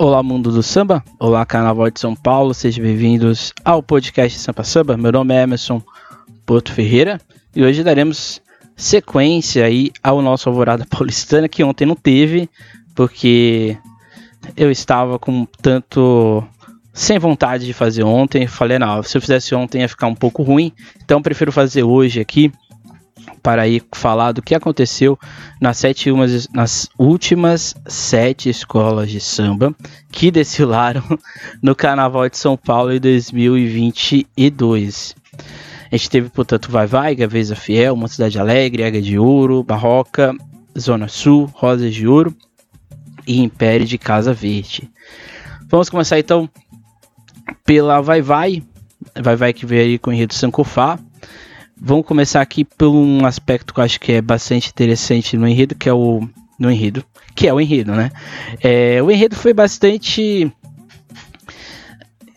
Olá, mundo do samba. Olá, Carnaval de São Paulo. Sejam bem-vindos ao podcast Sampa Samba. Meu nome é Emerson Porto Ferreira e hoje daremos sequência aí ao nosso Alvorada Paulistana que ontem não teve, porque eu estava com tanto sem vontade de fazer ontem. Falei, não, se eu fizesse ontem ia ficar um pouco ruim, então prefiro fazer hoje aqui para ir falar do que aconteceu nas, sete umas, nas últimas sete escolas de samba que desfilaram no Carnaval de São Paulo em 2022. A gente teve, portanto, Vai Vai, Gaveza Fiel, Uma Cidade Alegre, Águia de Ouro, Barroca, Zona Sul, Rosas de Ouro e Império de Casa Verde. Vamos começar então pela Vai Vai. Vai Vai que veio aí com o enredo Sankofá. Vamos começar aqui por um aspecto que eu acho que é bastante interessante no enredo, que é o. No enredo. Que é o enredo, né? É, o enredo foi bastante.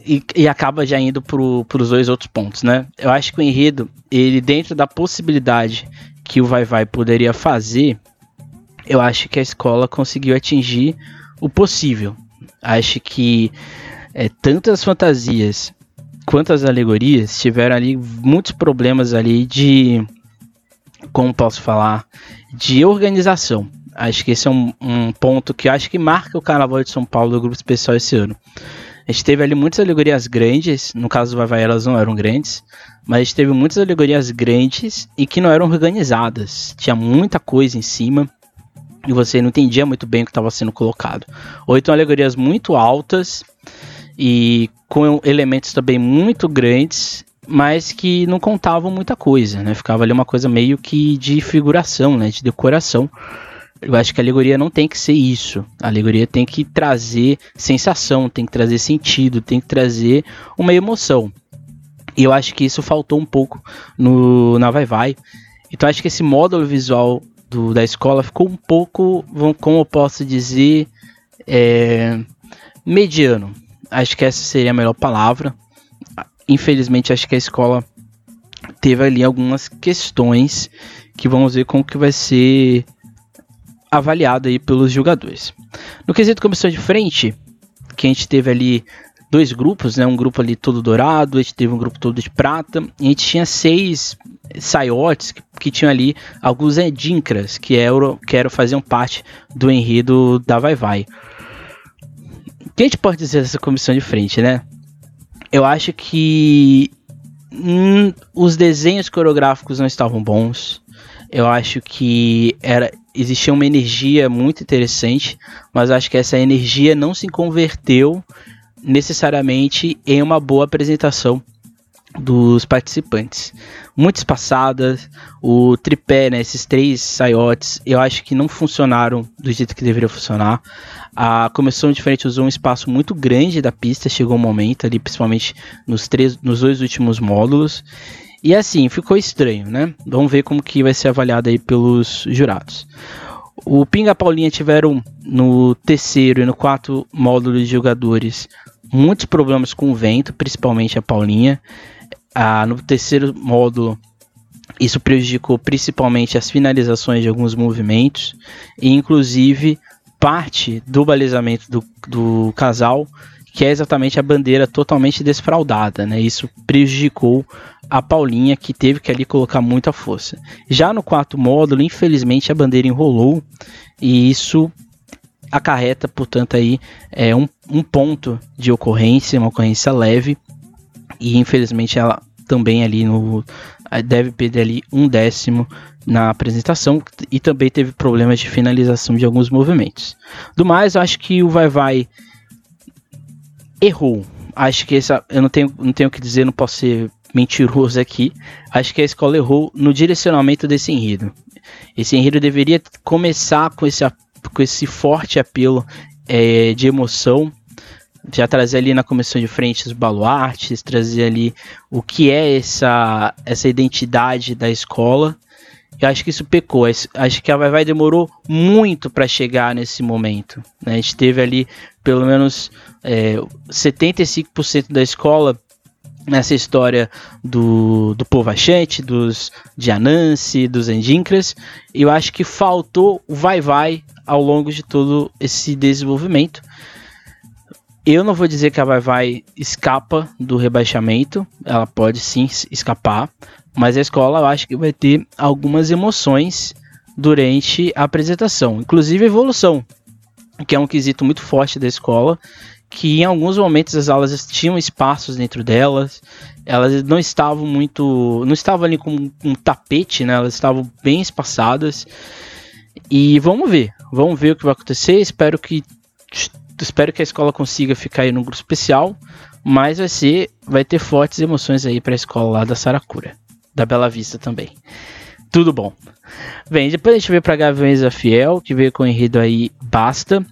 E, e acaba já indo para os dois outros pontos, né? Eu acho que o enredo, ele dentro da possibilidade que o Vai Vai poderia fazer, eu acho que a escola conseguiu atingir o possível. Acho que é, tantas fantasias quanto as alegorias tiveram ali muitos problemas ali de como posso falar de organização. Acho que esse é um, um ponto que acho que marca o Carnaval de São Paulo do grupo especial esse ano. A gente teve ali muitas alegorias grandes no caso do Vai Vai elas não eram grandes mas a gente teve muitas alegorias grandes e que não eram organizadas. Tinha muita coisa em cima e você não entendia muito bem o que estava sendo colocado. Ou então alegorias muito altas e com elementos também muito grandes, mas que não contavam muita coisa, né? Ficava ali uma coisa meio que de figuração, né? De decoração. Eu acho que a alegoria não tem que ser isso. A alegoria tem que trazer sensação, tem que trazer sentido, tem que trazer uma emoção. E eu acho que isso faltou um pouco no na Vai Vai. Então acho que esse módulo visual do, da escola ficou um pouco, como eu posso dizer, é, mediano acho que essa seria a melhor palavra. Infelizmente, acho que a escola teve ali algumas questões que vamos ver como que vai ser avaliado aí pelos jogadores. No quesito comissão de frente, que a gente teve ali dois grupos, né? Um grupo ali todo dourado, a gente teve um grupo todo de prata, e a gente tinha seis saiotes que, que tinham ali alguns edincras que eram, que eram faziam parte do enredo da Vai Vai. Que a gente pode dizer dessa comissão de frente, né? Eu acho que hum, os desenhos coreográficos não estavam bons. Eu acho que era existia uma energia muito interessante, mas acho que essa energia não se converteu necessariamente em uma boa apresentação dos participantes. Muitas passadas, o tripé, né, esses três saiotes, eu acho que não funcionaram do jeito que deveriam funcionar. A comissão de frente usou um espaço muito grande da pista, chegou um momento ali, principalmente nos, três, nos dois últimos módulos. E assim, ficou estranho, né? Vamos ver como que vai ser avaliado aí pelos jurados. O Pinga Paulinha tiveram no terceiro e no quarto módulo de jogadores muitos problemas com o vento, principalmente a Paulinha. Ah, no terceiro módulo, isso prejudicou principalmente as finalizações de alguns movimentos e, inclusive, parte do balizamento do, do casal, que é exatamente a bandeira totalmente desfraudada, né? Isso prejudicou a Paulinha, que teve que ali colocar muita força. Já no quarto módulo, infelizmente, a bandeira enrolou e isso acarreta, portanto, aí é um, um ponto de ocorrência, uma ocorrência leve, e infelizmente ela também ali no deve perder ali um décimo na apresentação e também teve problemas de finalização de alguns movimentos. Do mais, acho que o Vai Vai errou. Acho que essa, eu não tenho, não tenho o que dizer, não posso ser mentiroso aqui. Acho que a escola errou no direcionamento desse enredo. Esse enredo deveria começar com esse, com esse forte apelo é, de emoção já trazer ali na comissão de frente os baluartes, trazer ali o que é essa, essa identidade da escola. Eu acho que isso pecou. Acho que a Vai Vai demorou muito para chegar nesse momento. Né? A gente teve ali pelo menos é, 75% da escola nessa história do, do povo achante, dos Dianance, dos Endincras. E eu acho que faltou o Vai Vai ao longo de todo esse desenvolvimento. Eu não vou dizer que a Vai Vai escapa do rebaixamento, ela pode sim escapar, mas a escola eu acho que vai ter algumas emoções durante a apresentação, inclusive evolução, que é um quesito muito forte da escola, que em alguns momentos as aulas tinham espaços dentro delas, elas não estavam muito, não estavam ali com um tapete, né? Elas estavam bem espaçadas. E vamos ver, vamos ver o que vai acontecer. Espero que espero que a escola consiga ficar aí no grupo especial, mas vai ser, vai ter fortes emoções aí para a escola lá da Saracura, da Bela Vista também. Tudo bom. Bem, depois a gente veio para Gaviões da Fiel, que veio com o enredo aí Basta.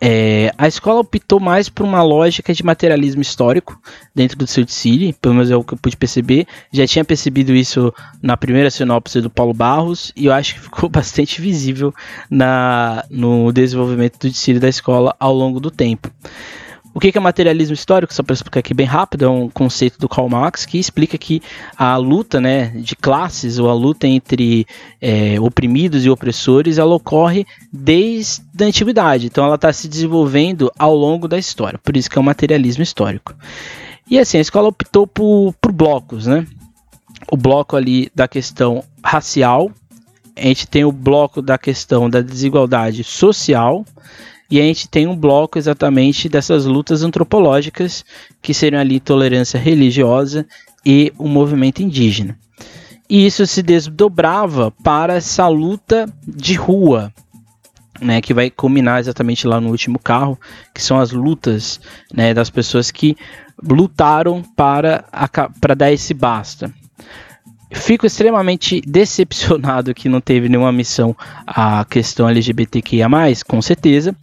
É, a escola optou mais por uma lógica de materialismo histórico dentro do seu City, pelo menos é o que eu pude perceber. Já tinha percebido isso na primeira sinopse do Paulo Barros e eu acho que ficou bastante visível na, no desenvolvimento do City da escola ao longo do tempo. O que é materialismo histórico? Só para explicar aqui bem rápido, é um conceito do Karl Marx que explica que a luta né, de classes, ou a luta entre é, oprimidos e opressores, ela ocorre desde a antiguidade. Então ela está se desenvolvendo ao longo da história. Por isso que é o materialismo histórico. E assim, a escola optou por, por blocos, né? O bloco ali da questão racial, a gente tem o bloco da questão da desigualdade social e a gente tem um bloco exatamente dessas lutas antropológicas, que seriam ali tolerância religiosa e o movimento indígena. E isso se desdobrava para essa luta de rua, né, que vai culminar exatamente lá no último carro, que são as lutas né, das pessoas que lutaram para, para dar esse basta. Fico extremamente decepcionado que não teve nenhuma missão a questão LGBTQIA, com certeza.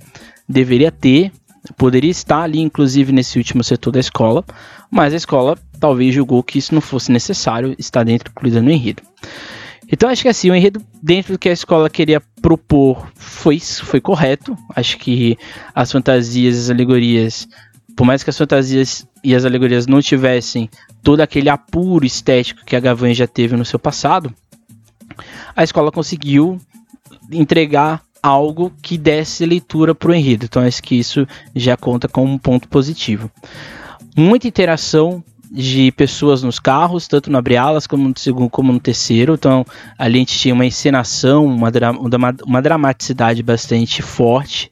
Deveria ter, poderia estar ali, inclusive, nesse último setor da escola, mas a escola talvez julgou que isso não fosse necessário estar dentro, incluído no enredo. Então acho que assim, o enredo dentro do que a escola queria propor foi, foi correto. Acho que as fantasias, as alegorias, por mais que as fantasias e as alegorias não tivessem todo aquele apuro estético que a Gavan já teve no seu passado, a escola conseguiu entregar algo que desse leitura para o enredo. Então acho que isso já conta como um ponto positivo. Muita interação de pessoas nos carros, tanto no abre-alas como no segundo como no terceiro. Então ali a gente tinha uma encenação, uma, uma, uma dramaticidade bastante forte.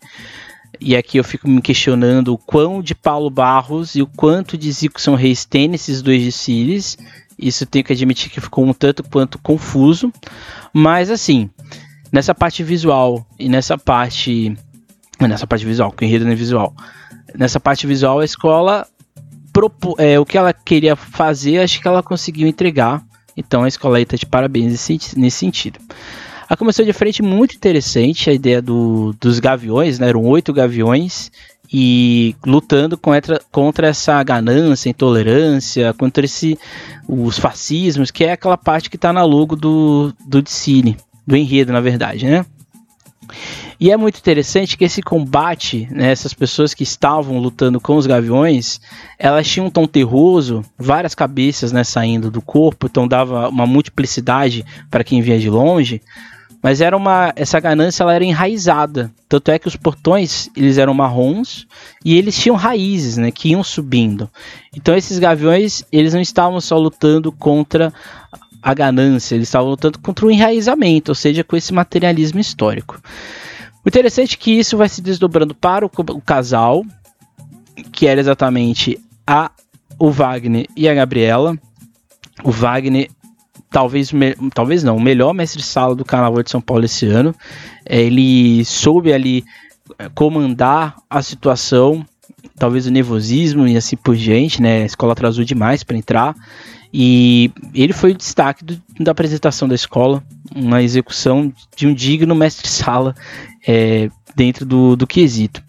E aqui eu fico me questionando o quão de Paulo Barros e o quanto de Zico São Reis tem nesses dois desfiles. Isso tenho que admitir que ficou um tanto quanto confuso. Mas assim, nessa parte visual e nessa parte. Nessa parte visual, que enredo não é visual. Nessa parte visual, a escola. É, o que ela queria fazer, acho que ela conseguiu entregar. Então a escola aí tá de parabéns nesse, nesse sentido. A começou de frente muito interessante a ideia do, dos gaviões, né? Eram oito gaviões e lutando contra, contra essa ganância, intolerância, contra esse, os fascismos, que é aquela parte que está na logo do, do Dicine, do enredo, na verdade, né? E é muito interessante que esse combate, né, essas pessoas que estavam lutando com os gaviões, elas tinham um tom terroso, várias cabeças né, saindo do corpo, então dava uma multiplicidade para quem via de longe. Mas era uma essa ganância ela era enraizada. Tanto é que os portões, eles eram marrons e eles tinham raízes, né, que iam subindo. Então esses gaviões, eles não estavam só lutando contra a ganância, eles estavam lutando contra o enraizamento, ou seja, com esse materialismo histórico. O interessante é que isso vai se desdobrando para o, o casal, que era exatamente a o Wagner e a Gabriela. O Wagner talvez, me, talvez não, o melhor mestre-sala do Carnaval de São Paulo esse ano. É, ele soube ali é, comandar a situação, talvez o nervosismo e assim por diante, né? A escola atrasou demais para entrar. E ele foi o destaque do, da apresentação da escola, uma execução de um digno mestre-sala é, dentro do, do quesito.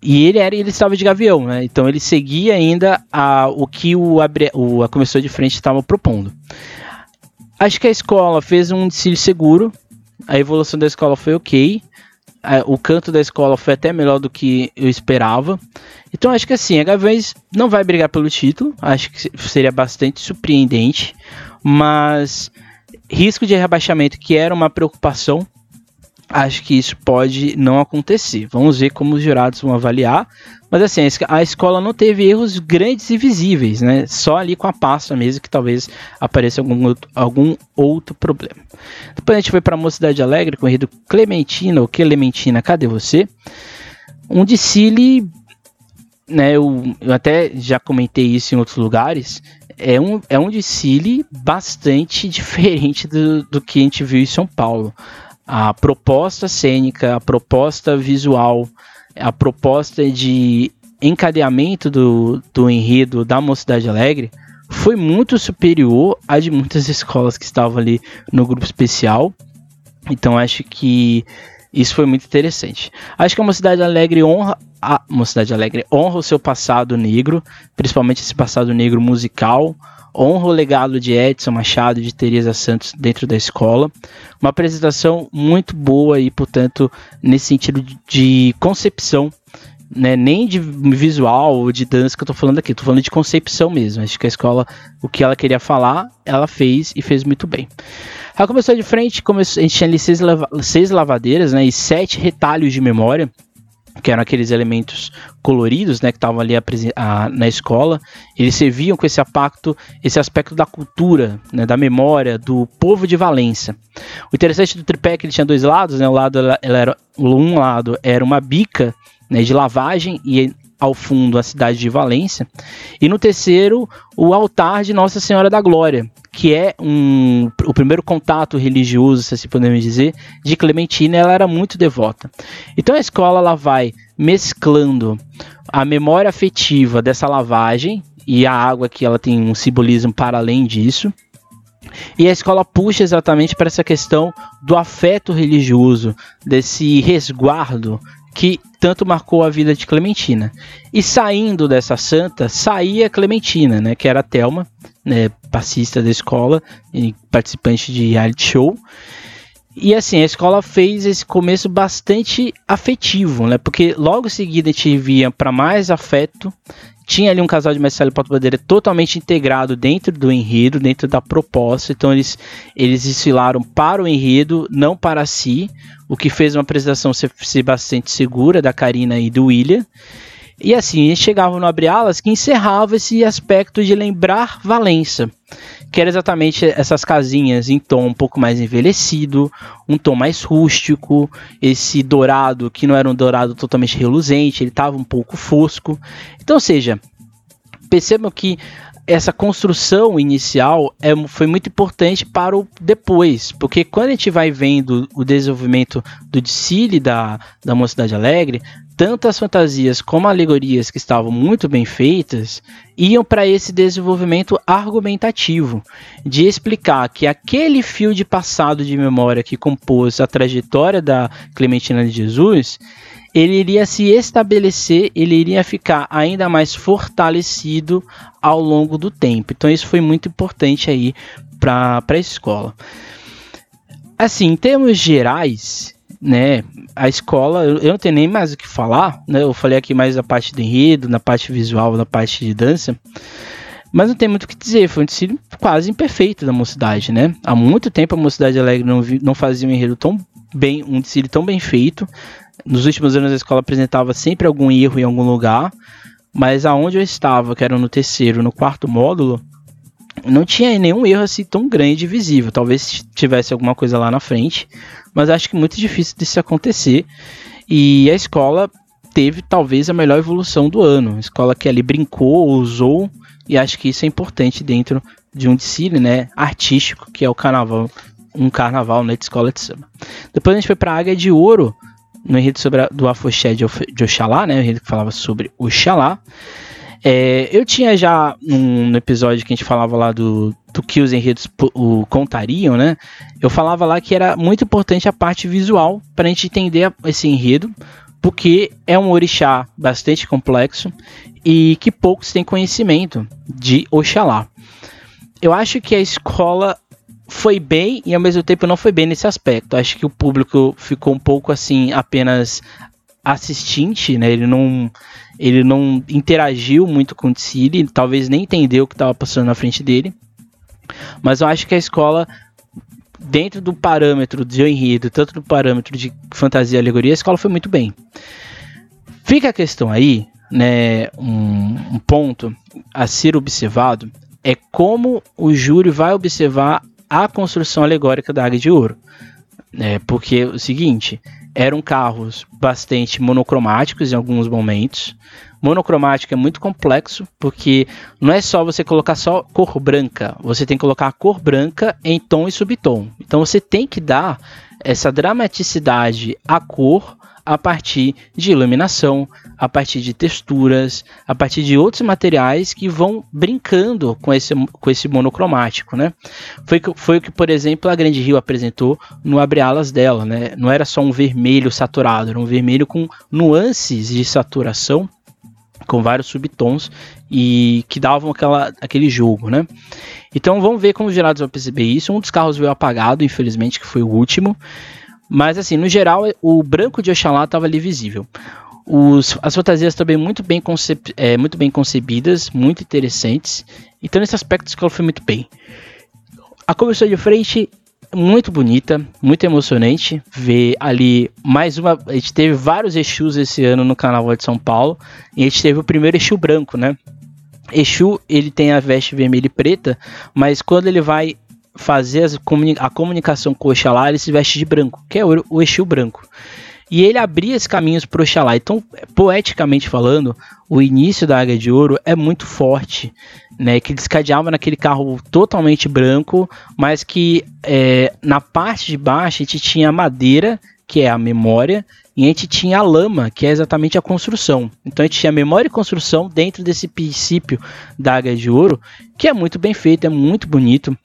E ele era ele estava de gavião, né? Então ele seguia ainda a, o que o, o a comissão de frente estava propondo. Acho que a escola fez um desfile seguro. A evolução da escola foi ok. O canto da escola foi até melhor do que eu esperava. Então acho que assim, a Gaviões não vai brigar pelo título. Acho que seria bastante surpreendente. Mas risco de rebaixamento, que era uma preocupação, acho que isso pode não acontecer. Vamos ver como os jurados vão avaliar. Mas assim, a escola não teve erros grandes e visíveis, né? Só ali com a pasta mesmo que talvez apareça algum outro, algum outro problema. Depois a gente foi para a Mocidade Alegre, corrido Clementina ou Clementina, cadê você? Um desfile, né? Eu, eu até já comentei isso em outros lugares. É um, é um desfile bastante diferente do, do que a gente viu em São Paulo a proposta cênica, a proposta visual, a proposta de encadeamento do, do enredo da Mocidade Alegre foi muito superior à de muitas escolas que estavam ali no grupo especial. Então acho que isso foi muito interessante. Acho que a Mocidade Alegre honra a Mocidade Alegre honra o seu passado negro, principalmente esse passado negro musical, honra o legado de Edson Machado e de Teresa Santos dentro da escola. Uma apresentação muito boa e, portanto, nesse sentido de concepção, né, nem de visual ou de dança que eu tô falando aqui, tô falando de concepção mesmo. Acho que a escola, o que ela queria falar, ela fez e fez muito bem. Ela começou de frente, começou, a gente tinha ali seis, lava, seis lavadeiras né, e sete retalhos de memória que eram aqueles elementos coloridos, né, que estavam ali a, a, na escola, eles serviam com esse aspecto, esse aspecto da cultura, né, da memória do povo de Valença. O interessante do tripé é que ele tinha dois lados, né, o lado ela, ela era um lado era uma bica né, de lavagem e ao fundo a cidade de Valência, e no terceiro o altar de Nossa Senhora da Glória, que é um, o primeiro contato religioso, se assim podemos dizer, de Clementina, ela era muito devota. Então a escola ela vai mesclando a memória afetiva dessa lavagem e a água que ela tem um simbolismo para além disso. E a escola puxa exatamente para essa questão do afeto religioso, desse resguardo que tanto marcou a vida de Clementina. E saindo dessa santa, saía Clementina, né, que era a Thelma, né, passista da escola e participante de reality show. E assim, a escola fez esse começo bastante afetivo, né? Porque logo em seguida a gente via para mais afeto. Tinha ali um casal de Marcelo e Paulo Bandeira totalmente integrado dentro do enredo, dentro da proposta. Então eles, eles desfilaram para o enredo, não para si, o que fez uma apresentação ser, ser bastante segura da Karina e do William. E assim, eles chegavam no Abre Alas que encerrava esse aspecto de lembrar Valença, que era exatamente essas casinhas em tom um pouco mais envelhecido, um tom mais rústico, esse dourado que não era um dourado totalmente reluzente, ele estava um pouco fosco. Então, ou seja, percebam que essa construção inicial é, foi muito importante para o depois, porque quando a gente vai vendo o desenvolvimento do desfile da, da Mocidade Alegre, tanto as fantasias como alegorias que estavam muito bem feitas iam para esse desenvolvimento argumentativo de explicar que aquele fio de passado de memória que compôs a trajetória da Clementina de Jesus ele iria se estabelecer, ele iria ficar ainda mais fortalecido ao longo do tempo. Então isso foi muito importante aí para a escola. Assim, em termos gerais, né, a escola, eu, não tenho nem mais o que falar, né, eu falei aqui mais da parte do enredo, na parte visual, na parte de dança, mas não tem muito o que dizer, foi um desfile quase imperfeito da mocidade, né, há muito tempo a Mocidade Alegre não, vi, não fazia um enredo tão bem, um desfile tão bem feito, nos últimos anos a escola apresentava sempre algum erro em algum lugar, mas aonde eu estava, que era no terceiro, no quarto módulo, não tinha nenhum erro assim tão grande e visível. Talvez tivesse alguma coisa lá na frente, mas acho que muito difícil disso acontecer. E a escola teve talvez a melhor evolução do ano. A escola que ali brincou, usou, e acho que isso é importante dentro de um desfile né, artístico, que é o carnaval, um carnaval né, de escola de samba. Depois a gente foi para a Águia de Ouro, no enredo sobre a, do Afoxé de, de Oxalá, né, o enredo que falava sobre Oxalá. É, eu tinha já um, no episódio que a gente falava lá do, do que os enredos o, contariam, né? Eu falava lá que era muito importante a parte visual para a gente entender esse enredo, porque é um orixá bastante complexo e que poucos têm conhecimento de Oxalá. Eu acho que a escola foi bem e ao mesmo tempo não foi bem nesse aspecto. Acho que o público ficou um pouco assim apenas assistente, né? Ele não ele não interagiu muito com o Tsiri, talvez nem entendeu o que estava passando na frente dele. Mas eu acho que a escola dentro do parâmetro de enredo, tanto do parâmetro de fantasia e alegoria, a escola foi muito bem. Fica a questão aí, né, um, um ponto a ser observado é como o júri vai observar a construção alegórica da Águia de Ouro. É, porque é o seguinte, eram carros bastante monocromáticos em alguns momentos. Monocromático é muito complexo, porque não é só você colocar só cor branca, você tem que colocar a cor branca em tom e subtom. Então você tem que dar essa dramaticidade à cor a partir de iluminação, a partir de texturas, a partir de outros materiais que vão brincando com esse, com esse monocromático, né? Foi, foi o que, por exemplo, a Grande Rio apresentou no Abre Alas dela, né? Não era só um vermelho saturado, era um vermelho com nuances de saturação, com vários subtons e que davam aquela, aquele jogo, né? Então vamos ver como os gerados vão perceber isso. Um dos carros veio apagado, infelizmente, que foi o último. Mas assim, no geral, o branco de Oxalá estava ali visível. Os, as fantasias também muito bem, é, muito bem concebidas, muito interessantes. Então, nesse aspecto, a escola foi muito bem. A comissão de frente, muito bonita, muito emocionante. Ver ali mais uma. A gente teve vários Exus esse ano no Carnaval de São Paulo. E a gente teve o primeiro Exu branco, né? Exu, ele tem a veste vermelha e preta, mas quando ele vai fazer as, a comunicação com o Oxalá, ele se veste de branco, que é o, o Exu branco. E ele abria esses caminhos para o Oxalá. Então, poeticamente falando, o início da Águia de Ouro é muito forte, né? Que descadeava naquele carro totalmente branco, mas que é, na parte de baixo a gente tinha a madeira, que é a memória, e a gente tinha a lama, que é exatamente a construção. Então a gente tinha memória e construção dentro desse princípio da Águia de Ouro, que é muito bem feito, é muito bonito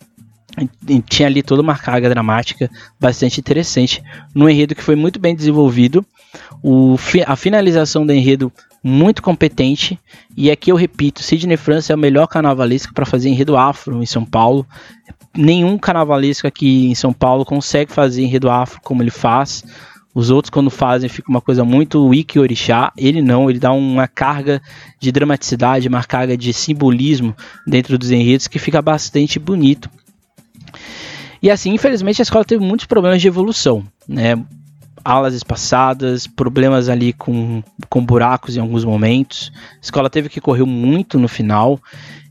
tinha ali toda uma carga dramática bastante interessante no enredo que foi muito bem desenvolvido o, a finalização do enredo muito competente e aqui eu repito Sidney França é o melhor carnavalesco para fazer enredo afro em São Paulo nenhum carnavalesco aqui em São Paulo consegue fazer enredo afro como ele faz os outros, quando fazem, fica uma coisa muito wiki orixá. Ele não, ele dá uma carga de dramaticidade, uma carga de simbolismo dentro dos enredos que fica bastante bonito. E assim, infelizmente, a escola teve muitos problemas de evolução, né? Alas espaçadas, problemas ali com, com buracos em alguns momentos. A escola teve que correr muito no final.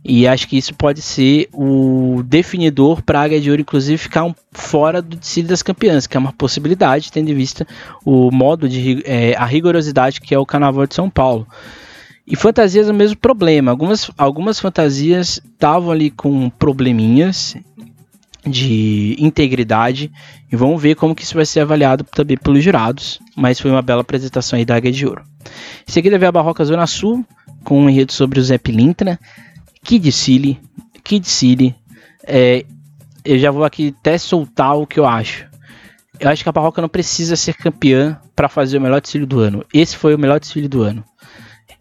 E acho que isso pode ser o definidor para a Águia de Ouro, inclusive, ficar um, fora do desfile das campeãs, que é uma possibilidade, tendo em vista o modo de é, a rigorosidade que é o Carnaval de São Paulo. E fantasias é o mesmo problema. Algumas, algumas fantasias estavam ali com probleminhas de integridade e vamos ver como que isso vai ser avaliado também pelos jurados, mas foi uma bela apresentação aí da Águia de Ouro. Em seguida veio a Barroca Zona Sul, com um enredo sobre o Zé Pilintra, Kid Silly, Kid Silly, é, eu já vou aqui até soltar o que eu acho. Eu acho que a Barroca não precisa ser campeã para fazer o melhor desfile do ano. Esse foi o melhor desfile do ano.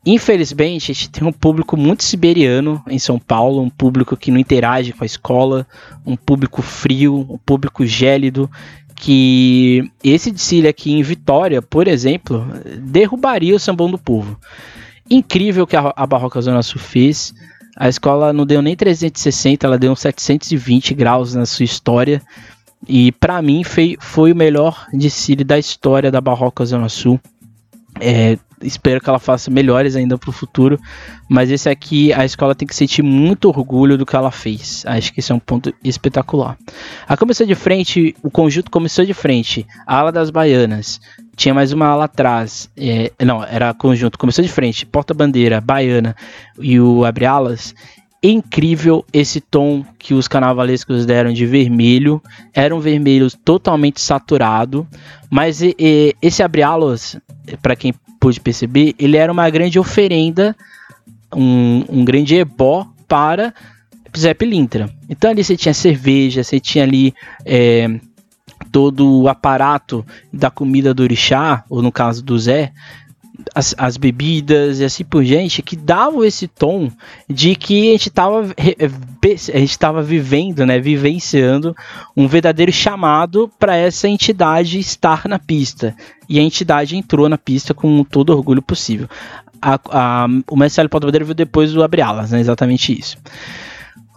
Infelizmente, a gente tem um público muito siberiano em São Paulo, um público que não interage com a escola, um público frio, um público gélido, que esse desfile aqui em Vitória, por exemplo, derrubaria o sambão do povo. Incrível que a, a Barroca Zona Sul fez. A escola não deu nem 360, ela deu uns 720 graus na sua história. E para mim foi, foi o melhor desfile da história da Barroca Zona Sul. É, espero que ela faça melhores ainda para o futuro. Mas esse aqui, a escola tem que sentir muito orgulho do que ela fez. Acho que esse é um ponto espetacular. A comissão de frente, o conjunto começou de frente, a ala das baianas. Tinha mais uma ala atrás. É, não, era conjunto, começou de frente, porta-bandeira, baiana e o abre-alas incrível esse tom que os carnavalescos deram de vermelho. Era um vermelho totalmente saturado, mas e, e, esse abre-alas, para quem pôde perceber, ele era uma grande oferenda, um, um grande ebó para Zé Pilintra. Então ali você tinha cerveja, você tinha ali é, todo o aparato da comida do orixá, ou no caso do Zé, as, as, bebidas e assim por diante, que davam esse tom de que a gente estava estava vivendo, né, vivenciando um verdadeiro chamado para essa entidade estar na pista. E a entidade entrou na pista com todo orgulho possível. A, a, o Marcelo Pododeiro viu depois o Abre Alas, né, exatamente isso.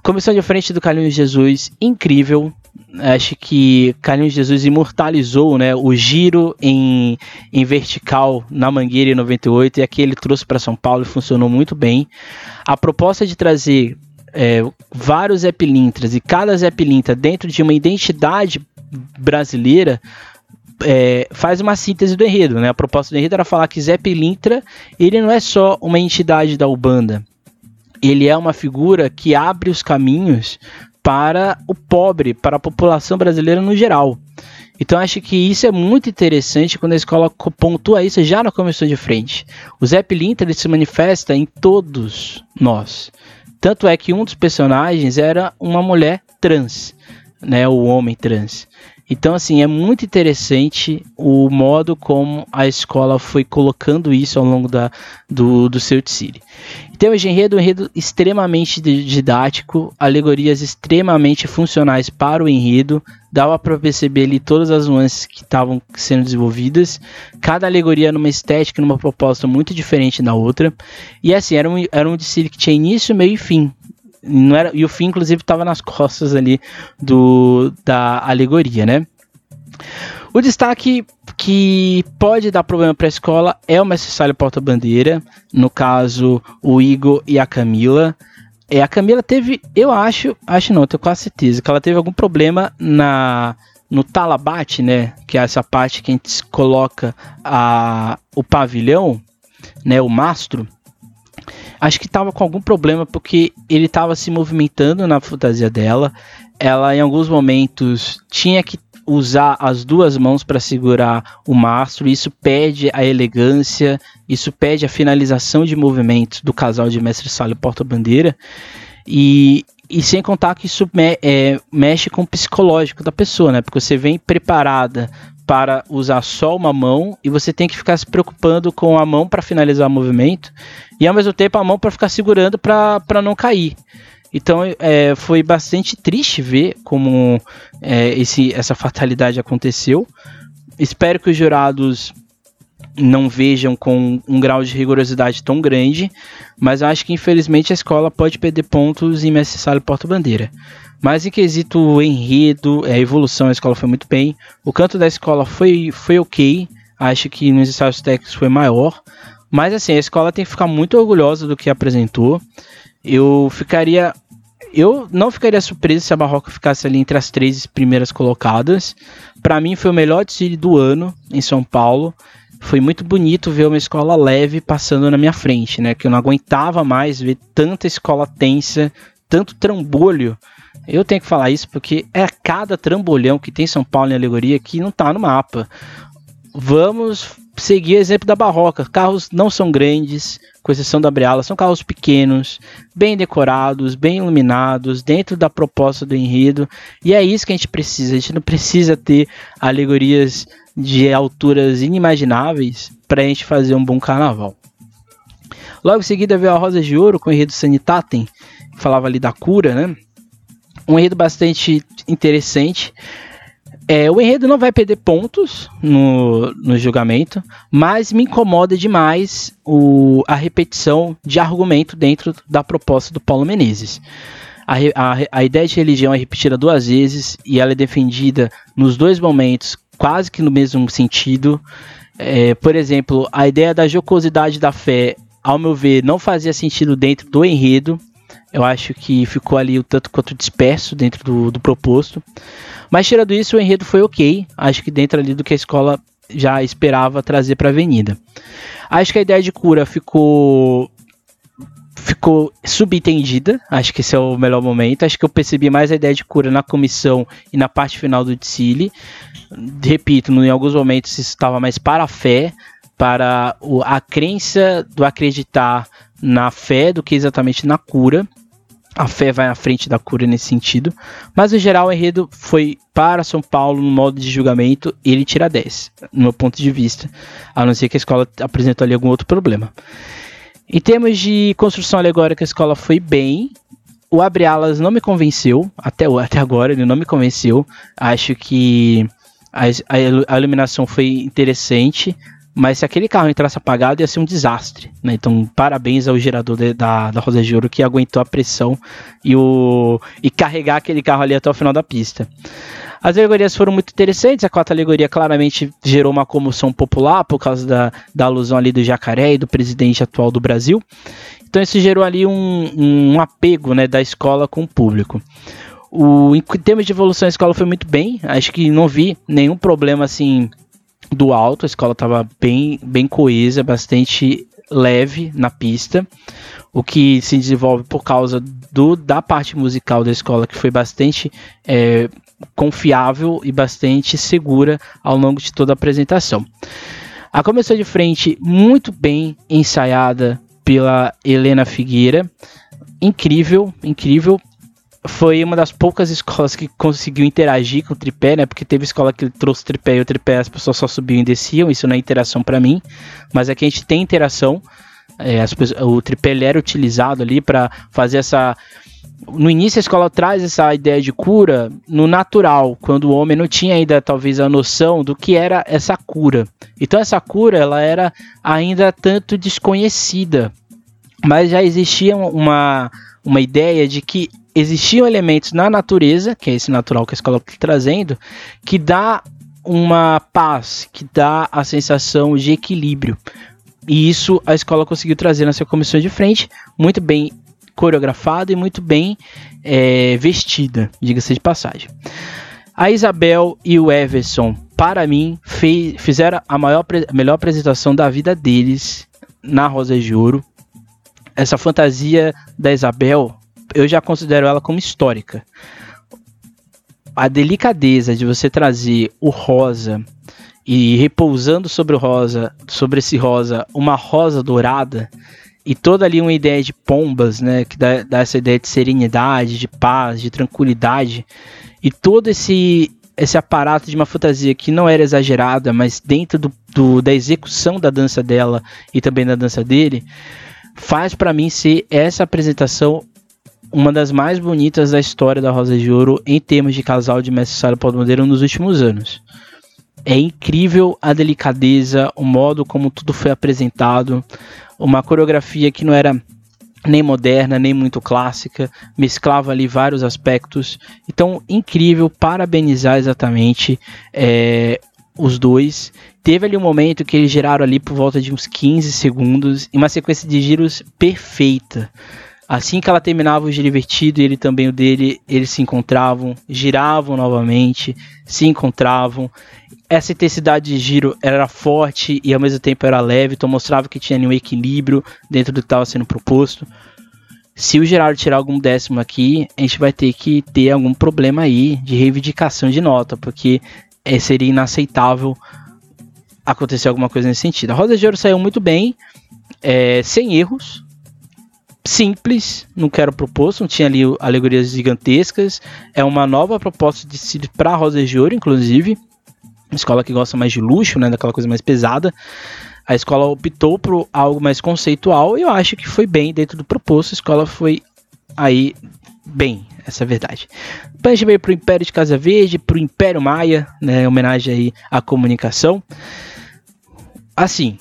Comissão de frente do Carlinhos Jesus, incrível. Acho que Carlinhos Jesus imortalizou né, o giro em, em vertical na Mangueira em 98 e aqui ele trouxe para São Paulo e funcionou muito bem. A proposta de trazer é, vários Zé Pilintras e cada Zé Pilintra dentro de uma identidade brasileira é, faz uma síntese do enredo, né? A proposta do enredo era falar que Zé Pilintra ele não é só uma entidade da Ubanda, ele é uma figura que abre os caminhos para o pobre, para a população brasileira no geral. Então acho que isso é muito interessante quando a escola pontua isso já na comissão de frente. O Zé Pilintra ele se manifesta em todos nós. Tanto é que um dos personagens era uma mulher trans, né, o homem trans. Então, assim, é muito interessante o modo como a escola foi colocando isso ao longo da, do, do seu Tsiri. Então, de enredo, um enredo extremamente didático, alegorias extremamente funcionais para o enredo, dava para perceber ali todas as nuances que estavam sendo desenvolvidas, cada alegoria numa estética, numa proposta muito diferente da outra, e assim, era um, era um Tsiri que tinha início, meio e fim, não era, e o fim, inclusive, estava nas costas ali do, da alegoria, né? O destaque que pode dar problema para a escola é o mestre Salho porta-bandeira, no caso, o Igor e a Camila. É, a Camila teve, eu acho, acho não, tenho quase certeza, que ela teve algum problema na no talabate, né, que é essa parte que a gente coloca a, o pavilhão, né, o mastro, acho que estava com algum problema porque ele estava se movimentando na fantasia dela. Ela, em alguns momentos, tinha que usar as duas mãos para segurar o mastro. Isso pede a elegância, isso pede a finalização de movimentos do casal de mestre sala e porta-bandeira. E, e sem contar que isso me, é, mexe com o psicológico da pessoa, né? Porque você vem preparada para usar só uma mão e você tem que ficar se preocupando com a mão para finalizar o movimento e ao mesmo tempo a mão para ficar segurando para não cair. Então é, foi bastante triste ver como é, esse, essa fatalidade aconteceu. Espero que os jurados não vejam com um grau de rigorosidade tão grande, mas acho que infelizmente a escola pode perder pontos em e Porta-Bandeira. Mas em quesito enredo, a evolução, a escola foi muito bem. O canto da escola foi, foi ok. Acho que nos ensaios técnicos foi maior. Mas assim, a escola tem que ficar muito orgulhosa do que apresentou. Eu ficaria. Eu não ficaria surpreso se a Barroca ficasse ali entre as três primeiras colocadas. Para mim foi o melhor desfile do ano em São Paulo. Foi muito bonito ver uma escola leve passando na minha frente, né? Que eu não aguentava mais ver tanta escola tensa, tanto trambolho eu tenho que falar isso porque é cada trambolhão que tem São Paulo em alegoria que não tá no mapa. Vamos seguir o exemplo da Barroca. Carros não são grandes, com exceção da Briala, são carros pequenos, bem decorados, bem iluminados, dentro da proposta do enredo. E é isso que a gente precisa. A gente não precisa ter alegorias de alturas inimagináveis para a gente fazer um bom carnaval. Logo em seguida veio a Rosa de Ouro com o enredo Sanitatem, que falava ali da cura, né? um enredo bastante interessante. É, o enredo não vai perder pontos no, no julgamento, mas me incomoda demais o, a repetição de argumento dentro da proposta do Paulo Menezes. A, a, a ideia de religião é repetida duas vezes e ela é defendida nos dois momentos, quase que no mesmo sentido. É, por exemplo, a ideia da jocosidade da fé, ao meu ver, não fazia sentido dentro do enredo. Eu acho que ficou ali o tanto quanto disperso dentro do, do proposto. Mas tirando isso, o enredo foi ok. Acho que dentro ali do que a escola já esperava trazer para a Avenida. Acho que a ideia de cura ficou ficou subentendida. Acho que esse é o melhor momento. Acho que eu percebi mais a ideia de cura na comissão e na parte final do Tsili. Repito, em alguns momentos isso estava mais para a fé, para a crença do acreditar na fé do que exatamente na cura a fé vai à frente da cura nesse sentido. Mas, no geral, o enredo foi para São Paulo no modo de julgamento, ele tira 10, no meu ponto de vista. A não ser que a escola apresentou ali algum outro problema. Em termos de construção alegórica, a escola foi bem. O Abre Alas não me convenceu, até, até agora ele não me convenceu. Acho que a, a, a iluminação foi interessante, mas se aquele carro entrasse apagado ia ser um desastre. Né? Então, parabéns ao gerador de, da, da Rosa de Ouro que aguentou a pressão e, o, e carregar aquele carro ali até o final da pista. As alegorias foram muito interessantes. A quarta alegoria claramente gerou uma comoção popular por causa da, da alusão ali do jacaré e do presidente atual do Brasil. Então isso gerou ali um, um apego né, da escola com o público. O, em termos de evolução, a escola foi muito bem. Acho que não vi nenhum problema assim do alto. A escola estava bem, bem coesa, bastante leve na pista. O que se desenvolve por causa do, da parte musical da escola, que foi bastante é, confiável e bastante segura ao longo de toda a apresentação. A começou de frente muito bem ensaiada pela Helena Figueira. Incrível, incrível foi uma das poucas escolas que conseguiu interagir com o tripé, né? Porque teve escola que trouxe tripé e o tripé as pessoas só subiam e desciam, isso não é interação para mim, mas aqui a gente tem interação. É, pessoas, o tripé era utilizado ali para fazer essa. No início a escola traz essa ideia de cura no natural, quando o homem não tinha ainda talvez a noção do que era essa cura. Então essa cura ela era ainda tanto desconhecida, mas já existia uma uma ideia de que existiam elementos na natureza, que é esse natural que a escola está trazendo, que dá uma paz, que dá a sensação de equilíbrio. E isso a escola conseguiu trazer na sua comissão de frente, muito bem coreografada e muito bem é, vestida, diga-se de passagem. A Isabel e o Everson, para mim, fez, fizeram a, maior, melhor apresentação da vida deles na Rosa de Ouro. Essa fantasia da Isabel eu já considero ela como histórica. A delicadeza de você trazer o rosa e repousando sobre o rosa, sobre esse rosa, uma rosa dourada e toda ali uma ideia de pombas, né, que dá, dá essa ideia de serenidade, de paz, de tranquilidade e todo esse esse aparato de uma fantasia que não era exagerada, mas dentro do, do da execução da dança dela e também da dança dele, faz para mim ser essa apresentação uma das mais bonitas da história da Rosa de Ouro em termos de casal de mestre Sala Modelo nos últimos anos. É incrível a delicadeza, o modo como tudo foi apresentado, uma coreografia que não era nem moderna, nem muito clássica, mesclava ali vários aspectos. Então, incrível, parabenizar exatamente é, os dois. Teve ali um momento que eles giraram ali por volta de uns 15 segundos, em uma sequência de giros perfeita. Assim que ela terminava o giro invertido e ele também o dele, eles se encontravam, giravam novamente, se encontravam. Essa intensidade de giro era forte e ao mesmo tempo era leve, então mostrava que tinha um equilíbrio dentro do que estava sendo proposto. Se o Gerardo tirar algum décimo aqui, a gente vai ter que ter algum problema aí de reivindicação de nota, porque é, seria inaceitável acontecer alguma coisa nesse sentido. A Rosa de Ouro saiu muito bem, é, sem erros, simples, não quero proposto, não tinha ali alegorias gigantescas. É uma nova proposta de para Rosa de Ouro, inclusive. Escola que gosta mais de luxo, né, daquela coisa mais pesada. A escola optou por algo mais conceitual e eu acho que foi bem dentro do proposto. A escola foi aí bem, essa é a verdade. Depois a gente veio para o Império de Casa Verde, para o Império Maia, né, homenagem aí à comunicação. Assim,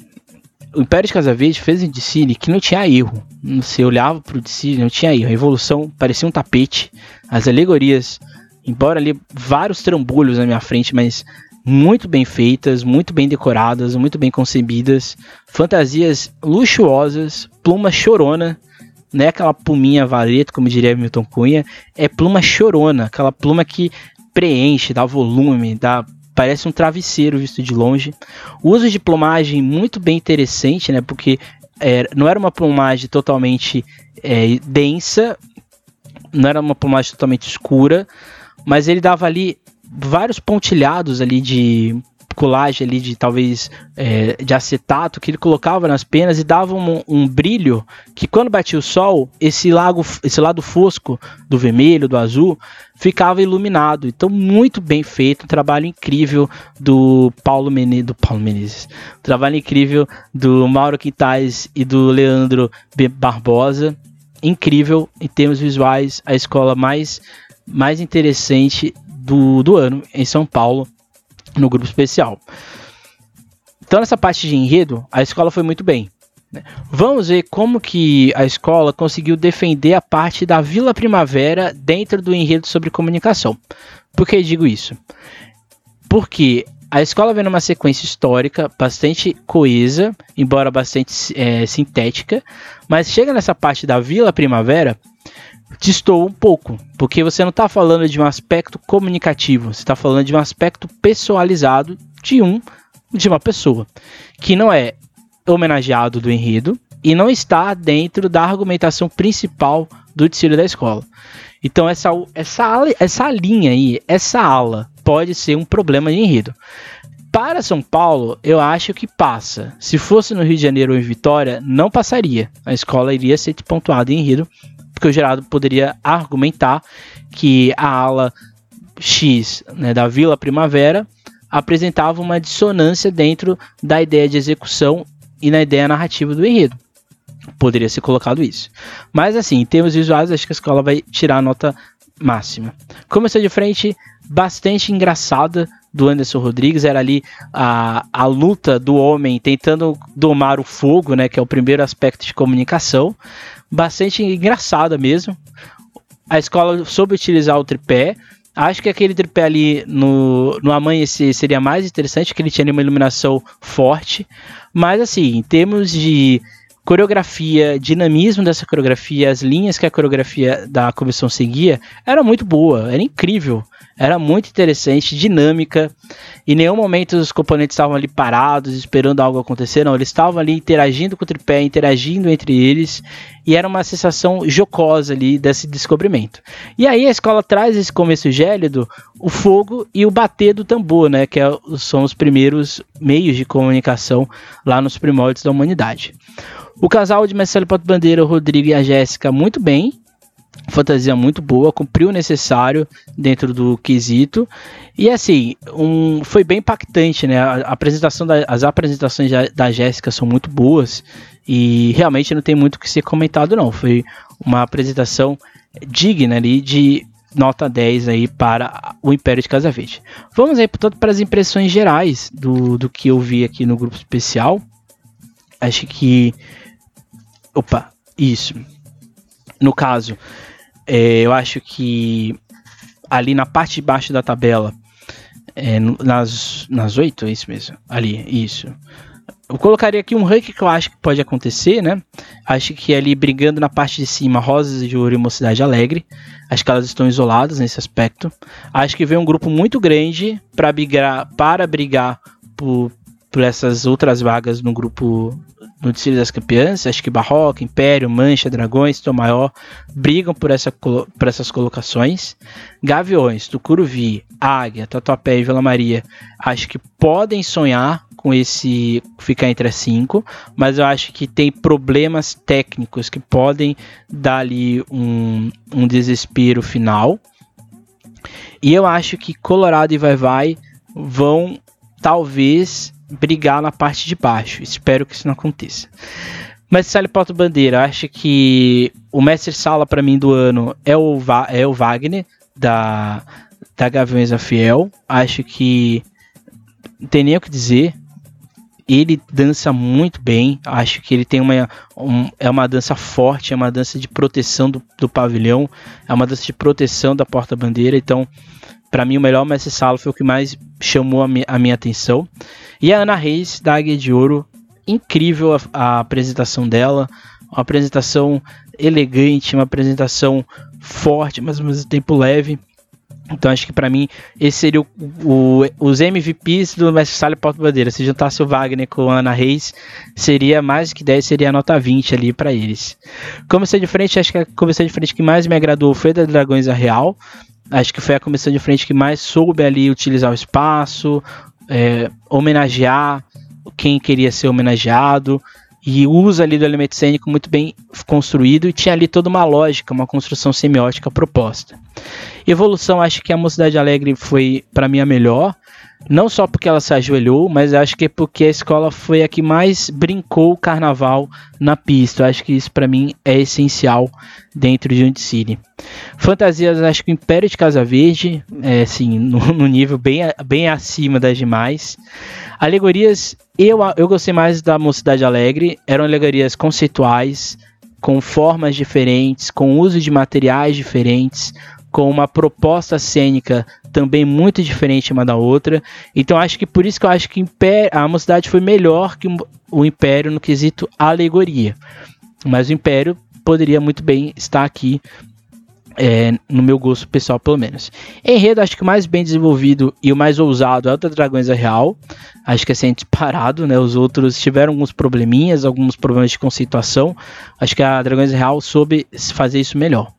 o Império de Casa Verde fez um Dicine que não tinha erro. Você olhava pro Dicine, não tinha erro. A evolução parecia um tapete. As alegorias, embora ali vários trambolhos na minha frente, mas muito bem feitas, muito bem decoradas, muito bem concebidas. Fantasias luxuosas, pluma chorona. Não é aquela pluminha vareto, como diria Milton Cunha. É pluma chorona, aquela pluma que preenche, dá volume, dá parece um travesseiro visto de longe. O uso de plumagem muito bem interessante, né? Porque é, não era uma plumagem totalmente é, densa, não era uma plumagem totalmente escura, mas ele dava ali vários pontilhados ali de colagem ali de talvez é, de acetato que ele colocava nas penas e dava um, um, brilho que quando batia o sol, esse lago, esse lado fosco do vermelho, do azul, ficava iluminado. Então muito bem feito, um trabalho incrível do Paulo Menezes, do Paulo Menezes, um trabalho incrível do Mauro Quintais e do Leandro Barbosa. Incrível em termos visuais, a escola mais mais interessante do, do ano em São Paulo no grupo especial. Então, nessa parte de enredo, a escola foi muito bem. Né? Vamos ver como que a escola conseguiu defender a parte da Vila Primavera dentro do enredo sobre comunicação. Por que digo isso? Porque a escola vem numa sequência histórica bastante coesa, embora bastante é, sintética, mas chega nessa parte da Vila Primavera, distou um pouco, porque você não está falando de um aspecto comunicativo, você está falando de um aspecto pessoalizado de um de uma pessoa, que não é homenageado do enredo e não está dentro da argumentação principal do desfile da escola. Então essa, essa, essa linha aí, essa ala, pode ser um problema de enredo. Para São Paulo, eu acho que passa. Se fosse no Rio de Janeiro ou em Vitória, não passaria. A escola iria ser pontuada em enredo, porque o Gerardo poderia argumentar que a ala X né, da Vila Primavera apresentava uma dissonância dentro da ideia de execução e na ideia narrativa do enredo. Poderia ser colocado isso. Mas assim, em termos visuais, acho que a escola vai tirar a nota máxima. Começou de frente bastante engraçada do Anderson Rodrigues, era ali a, a luta do homem tentando domar o fogo, né, que é o primeiro aspecto de comunicação, bastante engraçada mesmo. A escola soube utilizar o tripé, Acho que aquele tripé ali no, no amanhecer seria mais interessante, que ele tinha uma iluminação forte. Mas assim, em termos de coreografia, dinamismo dessa coreografia, as linhas que a coreografia da comissão seguia, era muito boa, era incrível, era muito interessante, dinâmica. Em nenhum momento os componentes estavam ali parados, esperando algo acontecer, não, eles estavam ali interagindo com o tripé, interagindo entre eles, e era uma sensação jocosa ali desse descobrimento. E aí a escola traz esse começo gélido, o fogo e o bater do tambor, né, que é, são os primeiros meios de comunicação lá nos primórdios da humanidade. O casal de Marcelo Pato Bandeira, o Rodrigo e a Jéssica, muito bem. Fantasia muito boa, cumpriu o necessário dentro do quesito. E assim, um, foi bem impactante, né? A, apresentação da, as apresentações da, da Jéssica são muito boas e realmente não tem muito o que ser comentado, não. Foi uma apresentação digna ali de nota 10 aí para o Império de Casa Verde. Vamos aí, portanto, para as impressões gerais do, do que eu vi aqui no grupo especial. Acho que Opa, isso. No caso, é, eu acho que ali na parte de baixo da tabela, é, nas, nas 8, é isso mesmo? Ali, isso. Eu colocaria aqui um ranking que eu acho que pode acontecer, né? Acho que ali brigando na parte de cima, Rosas de Ouro e Mocidade Alegre. Acho que elas estão isoladas nesse aspecto. Acho que vem um grupo muito grande para brigar, para brigar por, por essas outras vagas no grupo no desfile das campeãs, acho que Barroca, Império, Mancha, Dragões, Tom Maior brigam por, essa, por essas colocações. Gaviões, Tucuruvi, Águia, Tatuapé e Vila Maria, acho que podem sonhar com esse ficar entre as cinco, mas eu acho que tem problemas técnicos que podem dar ali um, um desespero final. E eu acho que Colorado e Vai Vai vão talvez brigar na parte de baixo. Espero que isso não aconteça. Mas Sally Porto Bandeira, acho que o mestre sala para mim do ano é o, Va é o Wagner da da Gaviões Fiel. Acho que não tem nem o que dizer. Ele dança muito bem. Acho que ele tem uma um, é uma dança forte, é uma dança de proteção do, do pavilhão, é uma dança de proteção da porta bandeira. Então para mim o melhor mestre sala foi o que mais chamou a, mi a minha atenção. E a Ana Reis, da Águia de Ouro, incrível a, a apresentação dela, uma apresentação elegante, uma apresentação forte, mas ao mesmo tempo leve. Então acho que para mim esse seria o, o, os MVPs do Mestre Sala e Porto Bandeira. Se juntasse o Wagner com a Ana Reis, seria mais que 10, seria a nota 20 ali para eles. Comissão de frente, acho que a comissão de frente que mais me agradou foi da Dragões a Real. Acho que foi a comissão de frente que mais soube ali utilizar o espaço, é, homenagear quem queria ser homenageado e usa ali do elemento cênico muito bem construído e tinha ali toda uma lógica, uma construção semiótica proposta. Evolução, acho que a Mocidade Alegre foi para mim a melhor. Não só porque ela se ajoelhou, mas acho que é porque a escola foi a que mais brincou o carnaval na pista. Acho que isso para mim é essencial dentro de Unity City. Fantasias, acho que o Império de Casa Verde, é assim, no, no nível bem, bem acima das demais. Alegorias, eu, eu gostei mais da Mocidade Alegre, eram alegorias conceituais, com formas diferentes, com uso de materiais diferentes, com uma proposta cênica também muito diferente uma da outra. Então acho que por isso que eu acho que a Mocidade foi melhor que o Império no quesito alegoria. Mas o Império poderia muito bem estar aqui é, no meu gosto pessoal, pelo menos. Enredo, acho que o mais bem desenvolvido e o mais ousado é o da Dragões Real. Acho que é sem disparado, né? Os outros tiveram alguns probleminhas, alguns problemas de conceituação. Acho que a Dragões Real soube fazer isso melhor.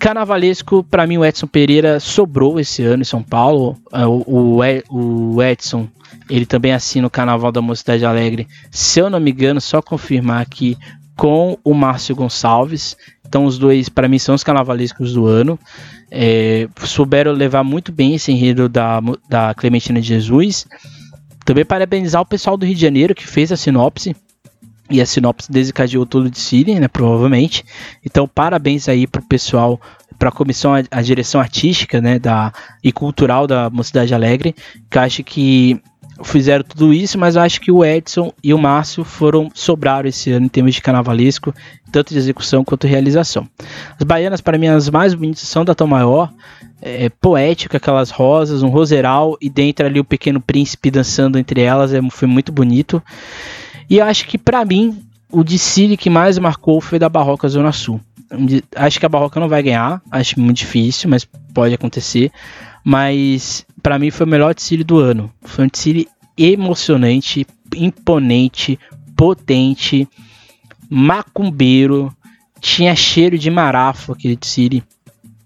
Carnavalesco, para mim, o Edson Pereira sobrou esse ano em São Paulo. É, o, o Edson, ele também assina o Carnaval da Mocidade Alegre. Se eu não me engano, só confirmar aqui com o Márcio Gonçalves. Então, os dois, para mim, são os carnavalescos do ano. É, souberam levar muito bem esse enredo da, da Clementina de Jesus. Também parabenizar o pessoal do Rio de Janeiro que fez a sinopse e a sinopse desencadeou tudo de Siri, né, provavelmente. Então, parabéns aí pro pessoal, para a comissão, a, direção artística, né, da e cultural da Mocidade Alegre, que acho que fizeram tudo isso, mas eu acho que o Edson e o Márcio foram sobraram esse ano em termos de carnavalesco, tanto de execução quanto de realização. As baianas, para mim, as mais bonitas são da Tom Maior, é, poético, aquelas rosas, um roseral e dentro ali o Pequeno Príncipe dançando entre elas, é, foi muito bonito. E eu acho que para mim o desfile que mais marcou foi da Barroca Zona Sul. Acho que a Barroca não vai ganhar, acho muito difícil, mas pode acontecer. Mas para mim foi o melhor desfile do ano. Foi um desfile emocionante, imponente, potente, macumbeiro, tinha cheiro de marafo aquele desfile.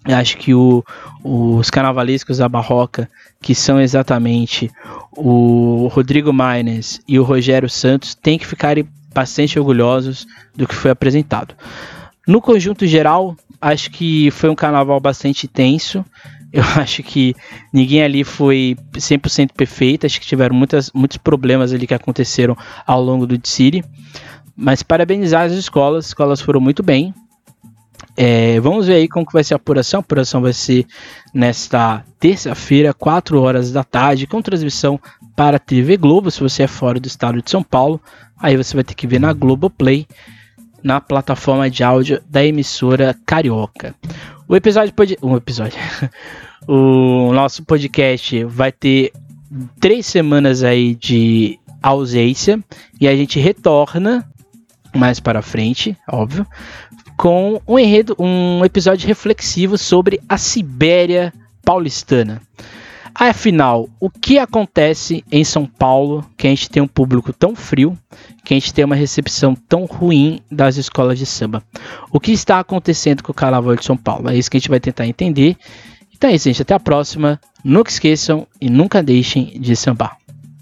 Acho que o, os carnavalescos da Barroca, que são exatamente o Rodrigo Maines e o Rogério Santos, têm que ficar bastante orgulhosos do que foi apresentado. No conjunto geral, acho que foi um carnaval bastante tenso. Eu acho que ninguém ali foi 100% perfeito. Acho que tiveram muitas, muitos problemas ali que aconteceram ao longo do City. Mas parabenizar as escolas, as escolas foram muito bem. É, vamos ver aí como que vai ser a apuração. A apuração vai ser nesta terça-feira, 4 horas da tarde, com transmissão para a TV Globo. Se você é fora do estado de São Paulo, aí você vai ter que ver na Globoplay, na plataforma de áudio da emissora Carioca. O episódio pode. Um episódio. o nosso podcast vai ter três semanas aí de ausência e a gente retorna mais para frente, óbvio, com um enredo, um episódio reflexivo sobre a Sibéria paulistana. Afinal, o que acontece em São Paulo que a gente tem um público tão frio, que a gente tem uma recepção tão ruim das escolas de samba? O que está acontecendo com o Carnaval de São Paulo? É isso que a gente vai tentar entender. Então é isso, gente. Até a próxima. Nunca esqueçam e nunca deixem de sambar.